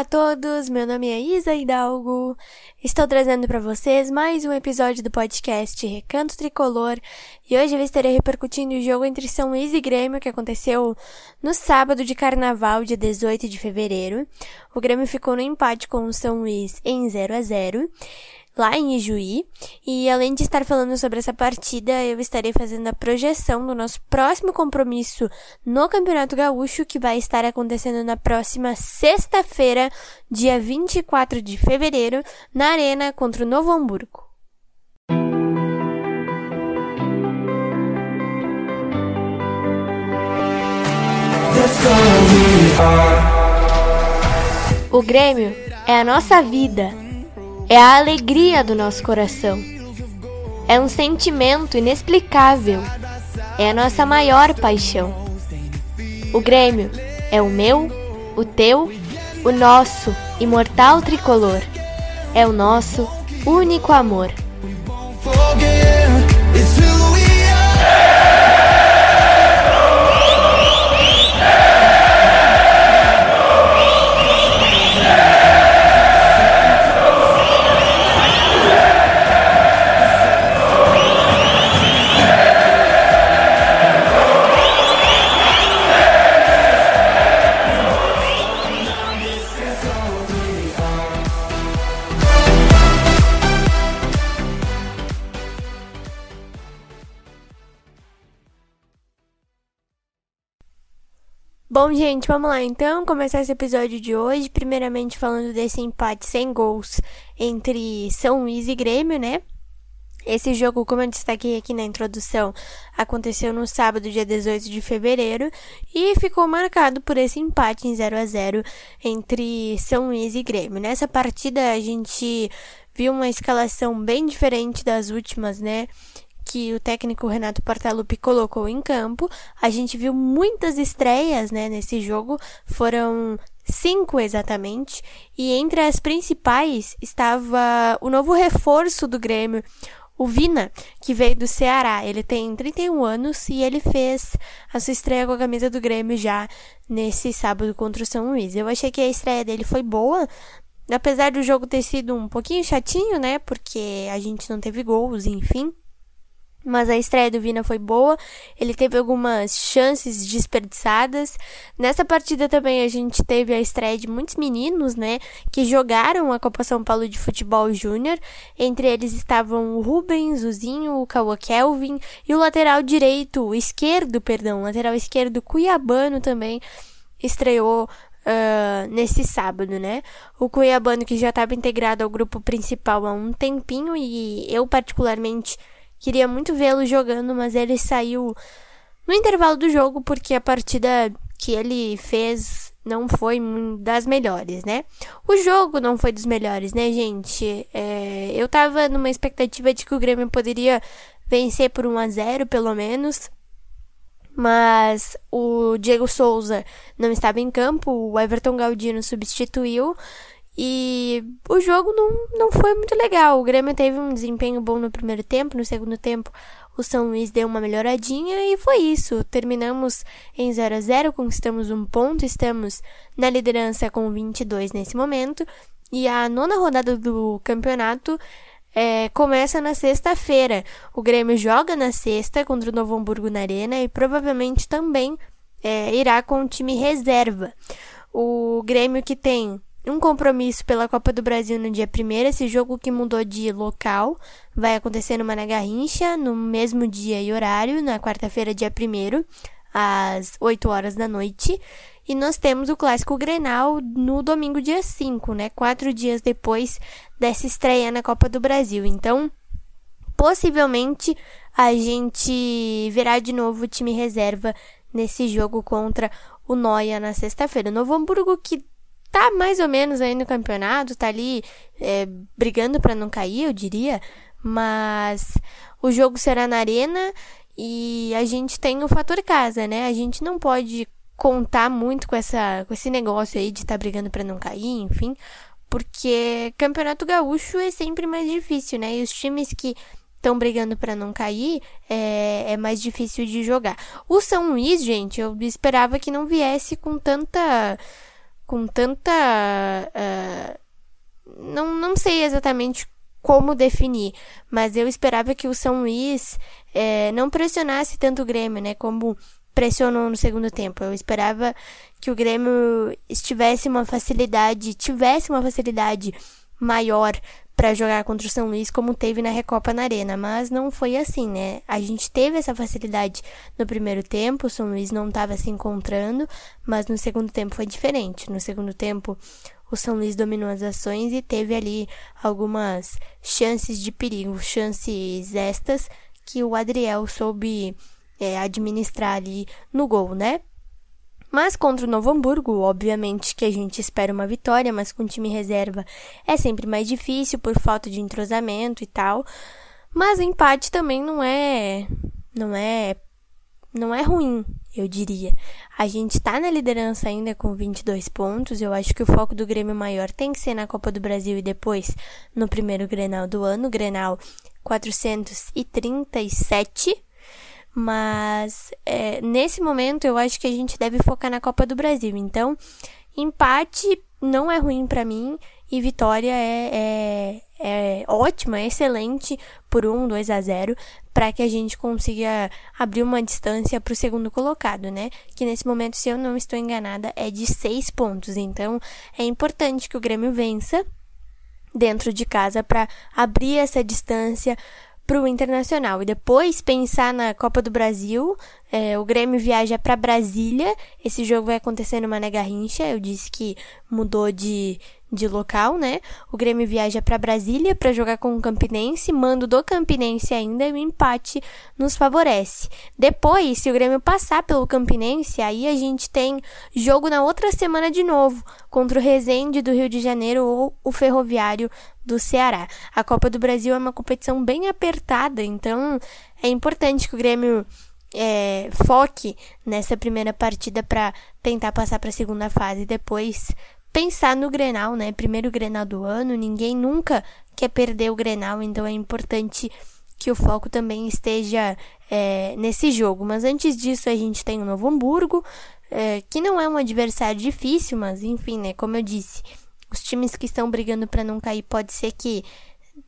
Olá a todos, meu nome é Isa Hidalgo. Estou trazendo para vocês mais um episódio do podcast Recanto Tricolor e hoje eu estarei repercutindo o jogo entre São Luís e Grêmio que aconteceu no sábado de carnaval, dia 18 de fevereiro. O Grêmio ficou no empate com o São Luís em 0 a 0 lá em Ijuí. E além de estar falando sobre essa partida, eu estarei fazendo a projeção do nosso próximo compromisso no Campeonato Gaúcho, que vai estar acontecendo na próxima sexta-feira, dia 24 de fevereiro, na Arena contra o Novo Hamburgo. O Grêmio é a nossa vida é a alegria do nosso coração. É um sentimento inexplicável. É a nossa maior paixão. O Grêmio é o meu, o teu, o nosso imortal tricolor. É o nosso único amor. Bom, gente, vamos lá então começar esse episódio de hoje. Primeiramente, falando desse empate sem gols entre São Luís e Grêmio, né? Esse jogo, como eu destaquei aqui na introdução, aconteceu no sábado, dia 18 de fevereiro, e ficou marcado por esse empate em 0 a 0 entre São Luís e Grêmio. Nessa partida, a gente viu uma escalação bem diferente das últimas, né? Que o técnico Renato Portaluppi colocou em campo. A gente viu muitas estreias, né, nesse jogo. Foram cinco exatamente. E entre as principais estava o novo reforço do Grêmio, o Vina, que veio do Ceará. Ele tem 31 anos e ele fez a sua estreia com a camisa do Grêmio já nesse sábado contra o São Luís. Eu achei que a estreia dele foi boa, apesar do jogo ter sido um pouquinho chatinho, né? Porque a gente não teve gols, enfim. Mas a estreia do Vina foi boa, ele teve algumas chances desperdiçadas. Nessa partida também a gente teve a estreia de muitos meninos, né, que jogaram a Copa São Paulo de Futebol Júnior. Entre eles estavam o Rubens, o Zinho, o Kawa Kelvin e o lateral direito, esquerdo, perdão, lateral esquerdo Cuiabano também estreou Uh, nesse sábado, né? O Cuiabano que já estava integrado ao grupo principal há um tempinho e eu particularmente Queria muito vê-lo jogando, mas ele saiu no intervalo do jogo porque a partida que ele fez não foi das melhores, né? O jogo não foi dos melhores, né, gente? É, eu tava numa expectativa de que o Grêmio poderia vencer por 1 a 0 pelo menos. Mas o Diego Souza não estava em campo, o Everton Galdino substituiu e o jogo não, não foi muito legal. O Grêmio teve um desempenho bom no primeiro tempo, no segundo tempo o São Luís deu uma melhoradinha e foi isso. Terminamos em 0 a 0, conquistamos um ponto, estamos na liderança com 22 nesse momento. E a nona rodada do campeonato é, começa na sexta-feira. O Grêmio joga na sexta contra o Novo Hamburgo na Arena e provavelmente também é, irá com o time reserva. O Grêmio que tem um compromisso pela Copa do Brasil no dia 1 esse jogo que mudou de local vai acontecer no Mané Garrincha, no mesmo dia e horário, na quarta-feira, dia 1 às 8 horas da noite. E nós temos o Clássico Grenal no domingo, dia 5, né? Quatro dias depois dessa estreia na Copa do Brasil. Então, possivelmente, a gente verá de novo o time reserva nesse jogo contra o Noia na sexta-feira. Novo Hamburgo que tá mais ou menos aí no campeonato, tá ali é, brigando para não cair, eu diria. Mas o jogo será na arena e a gente tem o fator casa, né? A gente não pode contar muito com essa com esse negócio aí de estar tá brigando para não cair, enfim, porque campeonato gaúcho é sempre mais difícil, né? E os times que estão brigando para não cair, é, é, mais difícil de jogar. O São Luís, gente, eu esperava que não viesse com tanta com tanta. Uh, não, não sei exatamente como definir, mas eu esperava que o São Luís é, não pressionasse tanto o Grêmio, né? Como pressionou no segundo tempo. Eu esperava que o Grêmio estivesse uma facilidade, tivesse uma facilidade maior para jogar contra o São Luís como teve na Recopa na Arena, mas não foi assim, né? A gente teve essa facilidade no primeiro tempo, o São Luís não estava se encontrando, mas no segundo tempo foi diferente. No segundo tempo, o São Luís dominou as ações e teve ali algumas chances de perigo, chances estas que o Adriel soube é, administrar ali no gol, né? Mas contra o Novo Hamburgo, obviamente que a gente espera uma vitória, mas com time reserva é sempre mais difícil por falta de entrosamento e tal. Mas o empate também não é não é não é ruim, eu diria. A gente tá na liderança ainda com 22 pontos. Eu acho que o foco do Grêmio maior tem que ser na Copa do Brasil e depois no primeiro Grenal do ano, Grenal 437 mas é, nesse momento eu acho que a gente deve focar na Copa do Brasil. Então, empate não é ruim para mim e vitória é, é, é ótima, é excelente por 1, 2 a 0 para que a gente consiga abrir uma distância para o segundo colocado, né? Que nesse momento, se eu não estou enganada, é de 6 pontos. Então, é importante que o Grêmio vença dentro de casa para abrir essa distância para o Internacional. E depois pensar na Copa do Brasil. É, o Grêmio viaja para Brasília. Esse jogo vai acontecer no Mané Garrincha. Eu disse que mudou de, de local, né? O Grêmio viaja para Brasília para jogar com o Campinense, mando do Campinense ainda e o empate nos favorece. Depois, se o Grêmio passar pelo Campinense, aí a gente tem jogo na outra semana de novo contra o Resende do Rio de Janeiro ou o Ferroviário do Ceará. A Copa do Brasil é uma competição bem apertada, então é importante que o Grêmio é, foque nessa primeira partida para tentar passar para a segunda fase e depois pensar no Grenal, né? Primeiro Grenal do ano, ninguém nunca quer perder o Grenal, então é importante que o foco também esteja é, nesse jogo. Mas antes disso, a gente tem o Novo Hamburgo, é, que não é um adversário difícil, mas enfim, né? Como eu disse, os times que estão brigando para não cair pode ser que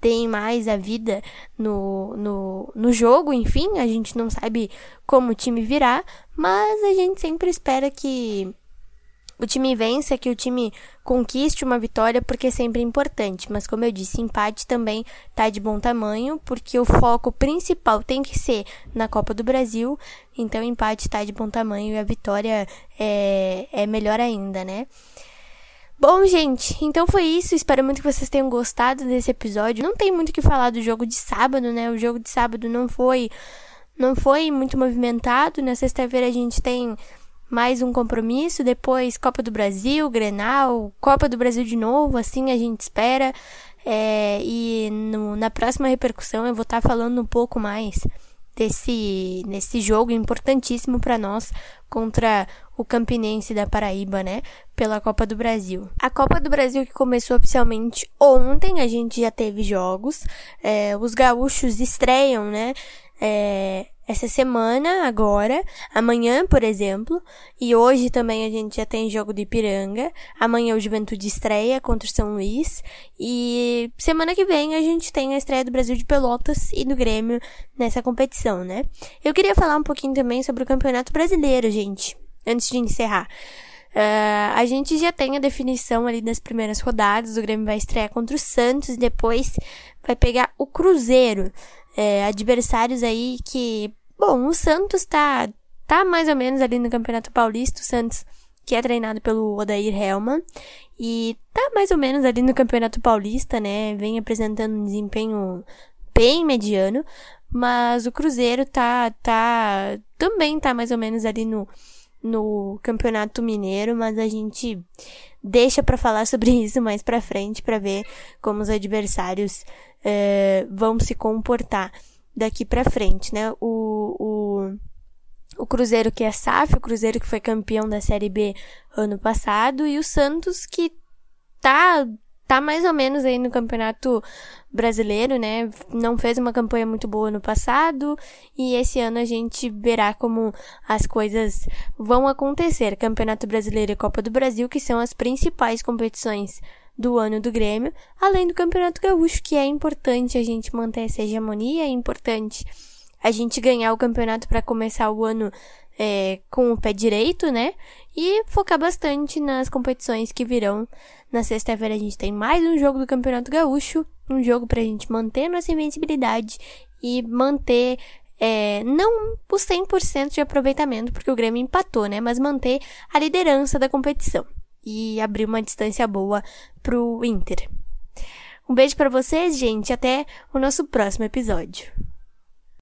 deem mais a vida no, no, no jogo, enfim, a gente não sabe como o time virá, mas a gente sempre espera que o time vença, que o time conquiste uma vitória, porque é sempre importante. Mas como eu disse, empate também tá de bom tamanho, porque o foco principal tem que ser na Copa do Brasil. Então empate tá de bom tamanho e a vitória é, é melhor ainda, né? Bom, gente, então foi isso. Espero muito que vocês tenham gostado desse episódio. Não tem muito o que falar do jogo de sábado, né? O jogo de sábado não foi não foi muito movimentado. Na sexta-feira a gente tem mais um compromisso, depois Copa do Brasil, Grenal, Copa do Brasil de novo, assim a gente espera. É, e no, na próxima repercussão eu vou estar tá falando um pouco mais desse, desse jogo importantíssimo para nós contra o Campinense da Paraíba, né? Pela Copa do Brasil. A Copa do Brasil que começou oficialmente ontem, a gente já teve jogos. É, os gaúchos estreiam, né? É, essa semana, agora, amanhã, por exemplo, e hoje também a gente já tem jogo de Ipiranga. Amanhã o Juventude estreia contra o São Luís. E semana que vem a gente tem a estreia do Brasil de Pelotas e do Grêmio nessa competição, né? Eu queria falar um pouquinho também sobre o Campeonato Brasileiro, gente, antes de encerrar. Uh, a gente já tem a definição ali das primeiras rodadas. O Grêmio vai estrear contra o Santos e depois vai pegar o Cruzeiro é, adversários aí que. Bom, o Santos tá, tá mais ou menos ali no Campeonato Paulista. O Santos, que é treinado pelo Odair Helman. E tá mais ou menos ali no Campeonato Paulista, né? Vem apresentando um desempenho bem mediano. Mas o Cruzeiro tá, tá, também tá mais ou menos ali no, no Campeonato Mineiro, mas a gente deixa para falar sobre isso mais para frente para ver como os adversários é, vão se comportar daqui para frente, né? O, o, o Cruzeiro que é SAF, o Cruzeiro que foi campeão da Série B ano passado e o Santos que tá tá mais ou menos aí no campeonato brasileiro, né? Não fez uma campanha muito boa no passado e esse ano a gente verá como as coisas vão acontecer. Campeonato Brasileiro e Copa do Brasil, que são as principais competições do ano do Grêmio, além do Campeonato Gaúcho, que é importante a gente manter essa hegemonia, é importante a gente ganhar o campeonato para começar o ano é, com o pé direito, né? E focar bastante nas competições que virão. Na sexta-feira a gente tem mais um jogo do Campeonato Gaúcho, um jogo pra gente manter nossa invencibilidade e manter é, não o 100% de aproveitamento, porque o Grêmio empatou, né? Mas manter a liderança da competição e abrir uma distância boa pro Inter. Um beijo para vocês, gente. Até o nosso próximo episódio.